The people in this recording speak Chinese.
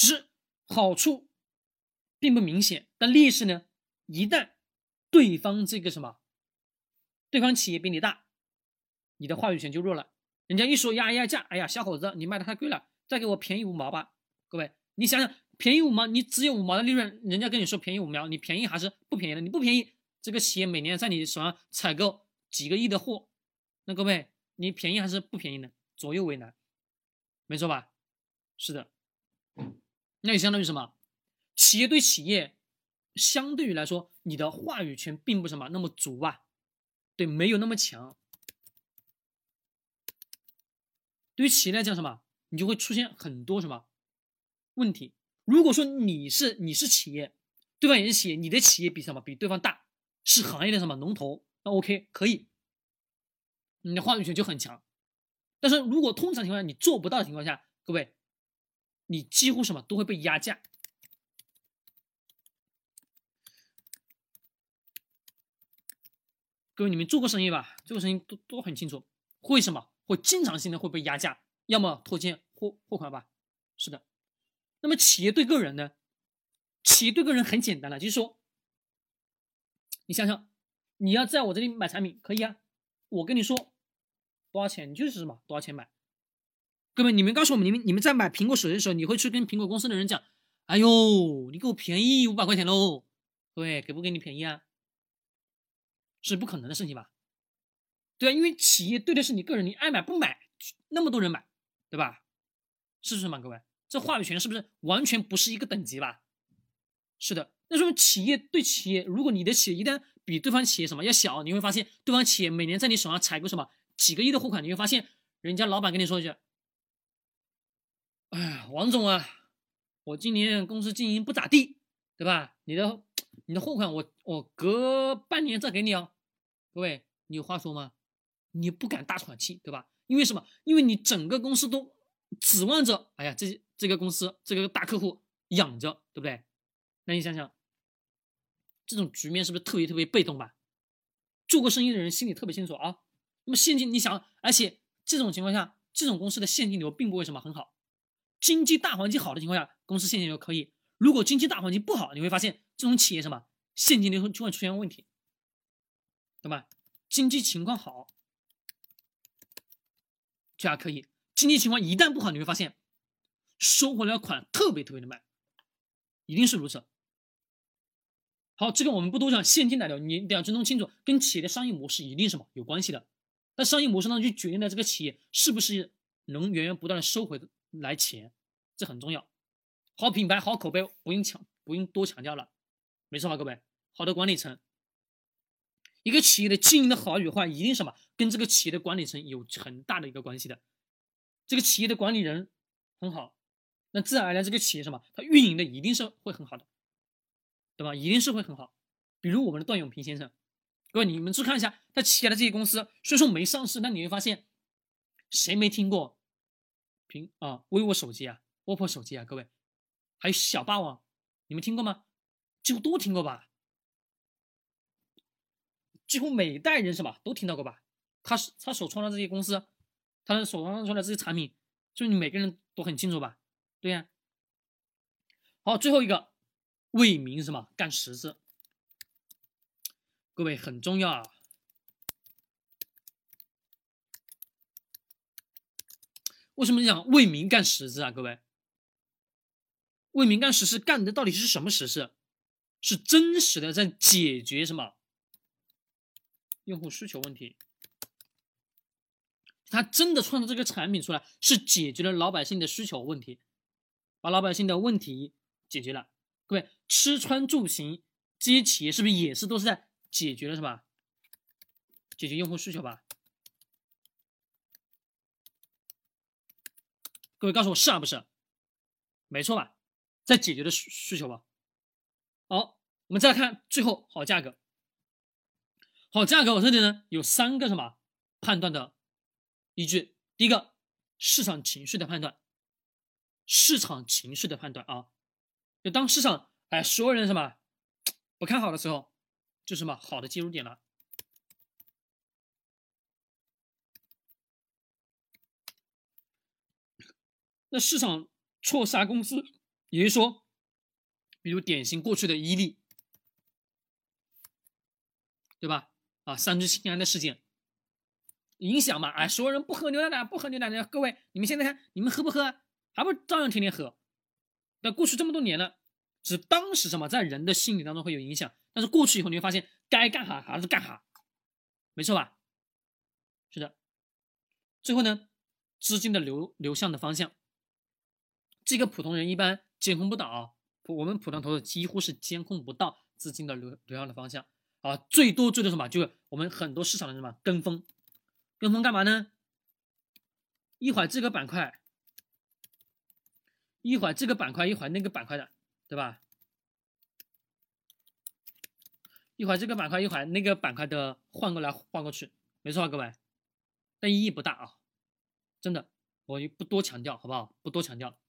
只是好处并不明显，但劣势呢，一旦对方这个什么，对方企业比你大，你的话语权就弱了。人家一说压压价，哎呀，小伙子，你卖的太贵了，再给我便宜五毛吧。各位，你想想，便宜五毛，你只有五毛的利润，人家跟你说便宜五毛，你便宜还是不便宜呢？你不便宜，这个企业每年在你手上采购几个亿的货，那各位，你便宜还是不便宜呢？左右为难，没错吧？是的，那就相当于什么？企业对企业，相对于来说，你的话语权并不什么那么足啊，对，没有那么强。对于企业来讲，什么你就会出现很多什么问题？如果说你是你是企业，对方也是企业，你的企业比什么比对方大，是行业的什么龙头，那 OK 可以，你的话语权就很强。但是如果通常情况下你做不到的情况下，各位，你几乎什么都会被压价。各位，你们做过生意吧？做过生意都都很清楚，会什么？会经常性的会被压价，要么拖欠货货款吧，是的。那么企业对个人呢？企业对个人很简单了，就是说，你想想，你要在我这里买产品可以啊，我跟你说多少钱，你就是什么多少钱买。各位，你们告诉我们，你们你们在买苹果手机的时候，你会去跟苹果公司的人讲，哎呦，你给我便宜五百块钱喽？各位，给不给你便宜啊？是不可能的事情吧？对啊，因为企业对的是你个人，你爱买不买，那么多人买，对吧？是不是嘛，各位？这话语权是不是完全不是一个等级吧？是的，那说明企业对企业，如果你的企业一旦比对方企业什么要小，你会发现对方企业每年在你手上采购什么几个亿的货款，你会发现人家老板跟你说一句：“哎，王总啊，我今年公司经营不咋地，对吧？你的你的货款我我隔半年再给你哦。”各位，你有话说吗？你不敢大喘气，对吧？因为什么？因为你整个公司都指望着，哎呀，这这个公司这个大客户养着，对不对？那你想想，这种局面是不是特别特别被动吧？做过生意的人心里特别清楚啊。那么现金，你想，而且这种情况下，这种公司的现金流并不会什么很好。经济大环境好的情况下，公司现金流可以；如果经济大环境不好，你会发现这种企业什么现金流就会出现问题，对吧？经济情况好。这还可以，经济情况一旦不好，你会发现收回来的款特别特别的慢，一定是如此。好，这个我们不多讲，现金来流，你一定要精通清楚，跟企业的商业模式一定什么有关系的。那商业模式呢，就决定了这个企业是不是能源源不断的收回来钱，这很重要。好品牌、好口碑，不用强，不用多强调了，没错吧，各位？好的管理层。一个企业的经营的好与坏，一定什么跟这个企业的管理层有很大的一个关系的。这个企业的管理人很好，那自然而然这个企业什么，它运营的一定是会很好的，对吧？一定是会很好。比如我们的段永平先生，各位你们去看一下他旗下的这些公司，虽说没上市，但你会发现，谁没听过平啊，vivo 手机啊，OPPO 手机啊，各位，还有小霸王，你们听过吗？几乎都听过吧？几乎每一代人什么都听到过吧？他他所创的这些公司，他的所创出来这些产品，就你每个人都很清楚吧？对呀。好，最后一个为民什么干实事，各位很重要啊。为什么讲为民干实事啊？各位，为民干实事干的到底是什么实事？是真实的在解决什么？用户需求问题，他真的创造这个产品出来，是解决了老百姓的需求问题，把老百姓的问题解决了。各位，吃穿住行这些企业是不是也是都是在解决了什么？解决用户需求吧？各位告诉我是啊不是？没错吧？在解决的需需求吧？好，我们再来看最后好价格。好，价格我这里呢有三个什么判断的依据？第一个，市场情绪的判断，市场情绪的判断啊，就当市场哎所有人什么 不看好的时候，就什么好的介入点了。那市场错杀公司也就是说，比如典型过去的伊利，对吧？啊，三聚氰胺的事件影响嘛？哎，所有人不喝牛奶的，不喝牛奶的，各位，你们现在看，你们喝不喝？还不照样天天喝？那过去这么多年了，只当时什么在人的心理当中会有影响，但是过去以后你会发现，该干哈还是干哈，没错吧？是的。最后呢，资金的流流向的方向，这个普通人一般监控不到啊，普，我们普通投资几乎是监控不到资金的流流向的方向啊，最多最多什么？就是我们很多市场的什么跟风，跟风干嘛呢？一会儿这个板块。一会儿这个板块，一会儿那个板块的，对吧？一会儿这个板块，一会儿那个板块的换过来换过去，没错啊，各位？但意义不大啊，真的，我不多强调，好不好？不多强调。